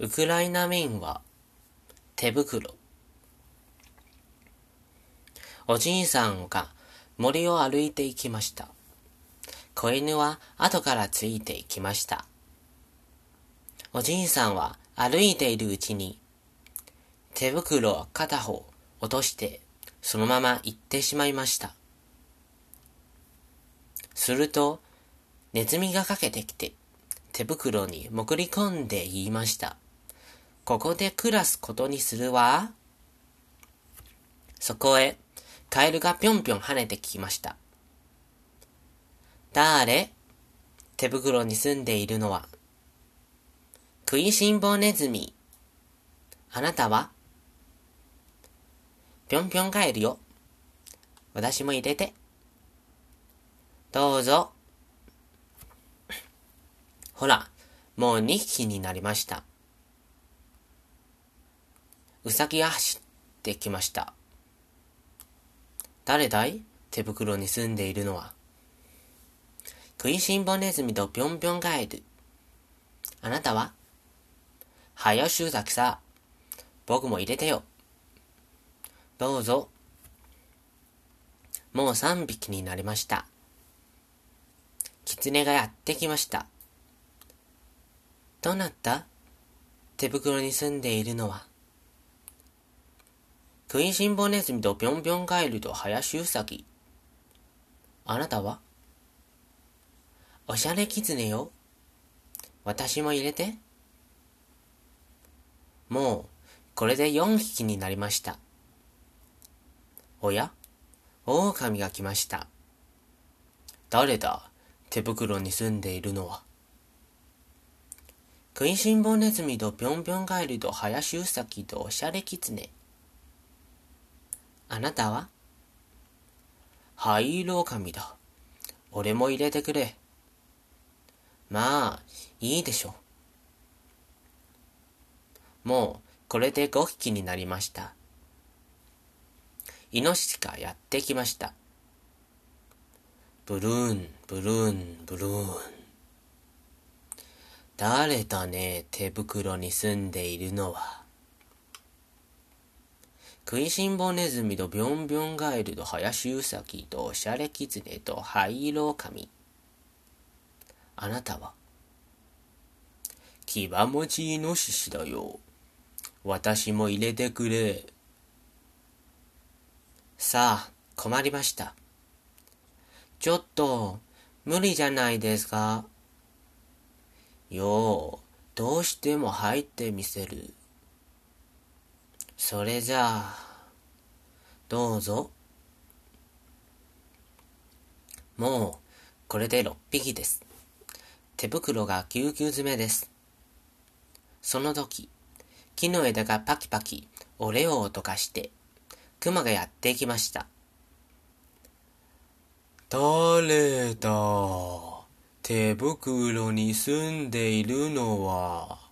ウクライナ民は手袋。おじいさんが森を歩いて行きました。子犬は後からついて行きました。おじいさんは歩いているうちに手袋を片方落としてそのまま行ってしまいました。するとネズミがかけてきて手袋に潜り込んで言いました。ここで暮らすことにするわ。そこへカエルがぴょんぴょん跳ねてきました。だーれ手袋に住んでいるのは。食いしん坊ネズミ。あなたは？ぴょんぴょんカエルよ。私も入れて。どうぞ。ほら、もう2匹になりました。うさぎが走ってきました。誰だい？手袋に住んでいるのは。食いしん坊ネズミとぴょんぴょんガエル。あなたは？はやしゅうざきさ。僕も入れてよ。どうぞ。もう3匹になりました。狐がやってきました。どうなった？手袋に住んでいるのは。食いしん坊ネズミとぴょんぴょんガエルと林うさぎ。あなたは？おしゃれキツネよ。私も入れて。もう、これで4匹になりました。おや？狼が来ました。誰だ？手袋に住んでいるのは。食いしん坊ネズミとぴょんぴょんガエルと林うさぎとおしゃれキツネ。あなたは？灰色狼だ。俺も入れてくれ。まあ、いいでしょう。もう、これで5匹になりました。イノシシがやってきました。ブルーン、ブルーン、ブルーン。誰だね、手袋に住んでいるのは。食いしん坊ネズミとビョンビョンガエルと林うさぎとおしゃれキツネと灰色狼。あなたは牙持ちイノシシだよ。私も入れてくれ。さあ、困りました。ちょっと、無理じゃないですか。よう、どうしても入ってみせる。それじゃあ、どうぞ。もう、これで6匹です。手袋がぎゅうぎゅう詰めです。その時、木の枝がパキパキ折れよう音がして、熊がやってきました。誰だ？手袋に住んでいるのは。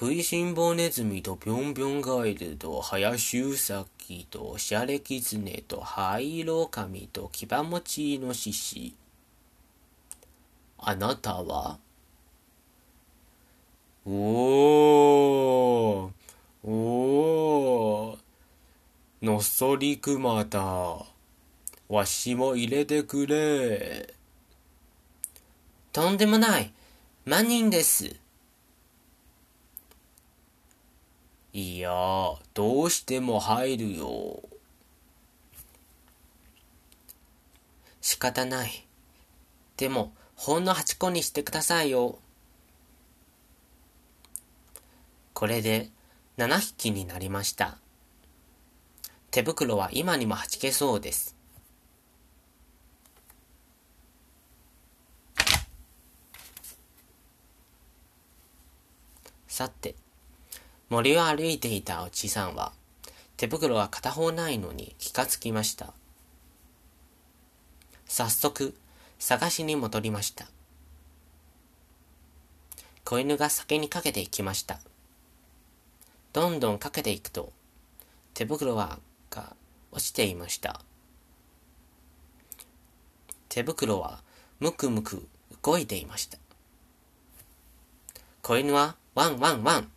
食いしん坊ネズミとぴょんぴょんガエルと林うさぎとおしゃれキツネと灰色狼と牙持ちイノシシ。あなたは？おー、おー、のっそりくまだ。わしも入れてくれ。とんでもない。万人です。いや、どうしても入るよ。仕方ない。でも、ほんの8個にしてくださいよ。これで7匹になりました。手袋は今にもはじけそうです。さて、森を歩いていたおじさんは、手袋が片方ないのに気がつきました。早速、探しに戻りました。子犬が酒にかけていきました。どんどんかけていくと、手袋はが落ちていました。手袋はむくむく動いていました。子犬はワンワンワン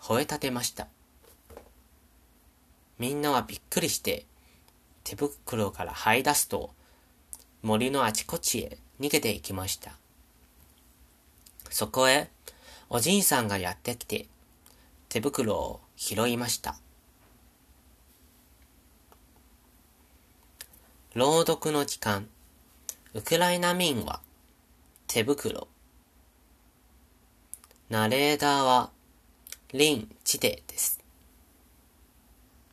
吠え立てました。みんなはびっくりして手袋から這い出すと森のあちこちへ逃げていきました。そこへおじいさんがやってきて手袋を拾いました。朗読の時間。ウクライナ民は手袋。ナレーダーはリン・チデです。